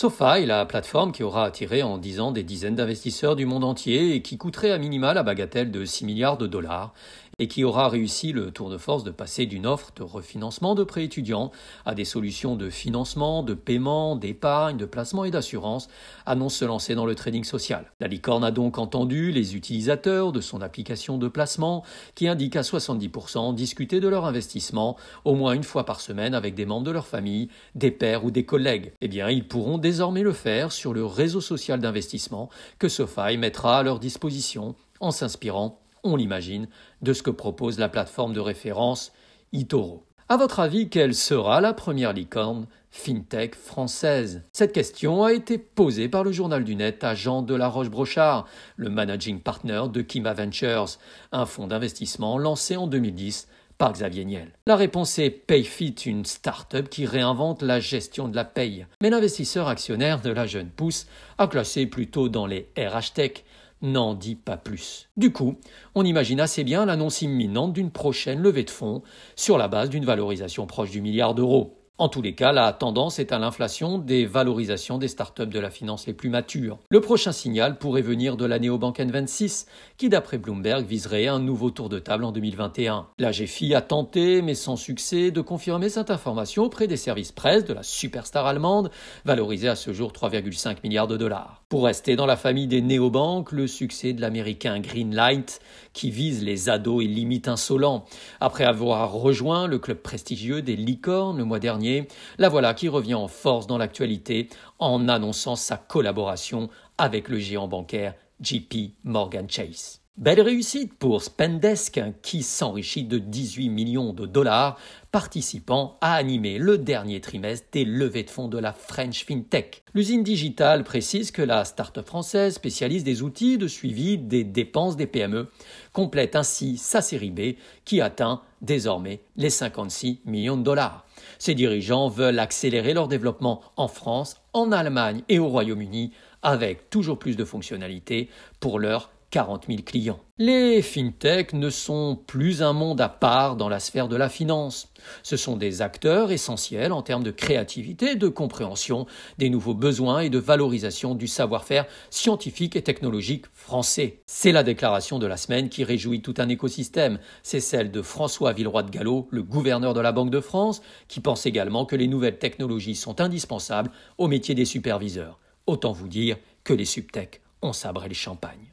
SoFi, la plateforme qui aura attiré en 10 ans des dizaines d'investisseurs du monde entier et qui coûterait à minima la bagatelle de 6 milliards de dollars, et qui aura réussi le tour de force de passer d'une offre de refinancement de prêts étudiants à des solutions de financement, de paiement, d'épargne, de placement et d'assurance, annonce se lancer dans le trading social. La licorne a donc entendu les utilisateurs de son application de placement qui indique à 70% discuter de leur investissement au moins une fois par semaine avec des membres de leur famille, des pairs ou des collègues. Eh bien, ils pourront désormais le faire sur le réseau social d'investissement que SoFi mettra à leur disposition en s'inspirant on l'imagine, de ce que propose la plateforme de référence eToro. À votre avis, quelle sera la première licorne fintech française? Cette question a été posée par le journal du net à Jean Delaroche-Brochard, le managing partner de Kima Ventures, un fonds d'investissement lancé en 2010 par Xavier Niel. La réponse est PayFit, une start-up qui réinvente la gestion de la paye. Mais l'investisseur actionnaire de la jeune pousse a classé plutôt dans les RH Tech, n'en dit pas plus. Du coup, on imagine assez bien l'annonce imminente d'une prochaine levée de fonds sur la base d'une valorisation proche du milliard d'euros. En tous les cas, la tendance est à l'inflation des valorisations des startups de la finance les plus matures. Le prochain signal pourrait venir de la néobank N26, qui d'après Bloomberg viserait un nouveau tour de table en 2021. La GFI a tenté, mais sans succès, de confirmer cette information auprès des services presse de la superstar allemande, valorisée à ce jour 3,5 milliards de dollars. Pour rester dans la famille des néobanques, le succès de l'américain Greenlight, qui vise les ados et limites insolents. Après avoir rejoint le club prestigieux des licornes le mois dernier, la voilà qui revient en force dans l'actualité en annonçant sa collaboration avec le géant bancaire JP Morgan Chase. Belle réussite pour Spendesk qui s'enrichit de 18 millions de dollars participant à animer le dernier trimestre des levées de fonds de la French FinTech. L'usine digitale précise que la start-up française spécialise des outils de suivi des dépenses des PME complète ainsi sa série B qui atteint désormais les 56 millions de dollars. Ses dirigeants veulent accélérer leur développement en France, en Allemagne et au Royaume-Uni avec toujours plus de fonctionnalités pour leurs 40 000 clients. Les fintechs ne sont plus un monde à part dans la sphère de la finance. Ce sont des acteurs essentiels en termes de créativité, de compréhension des nouveaux besoins et de valorisation du savoir-faire scientifique et technologique français. C'est la déclaration de la semaine qui réjouit tout un écosystème. C'est celle de François Villeroy de Gallo, le gouverneur de la Banque de France, qui pense également que les nouvelles technologies sont indispensables au métier des superviseurs. Autant vous dire que les subtechs ont sabré le champagne.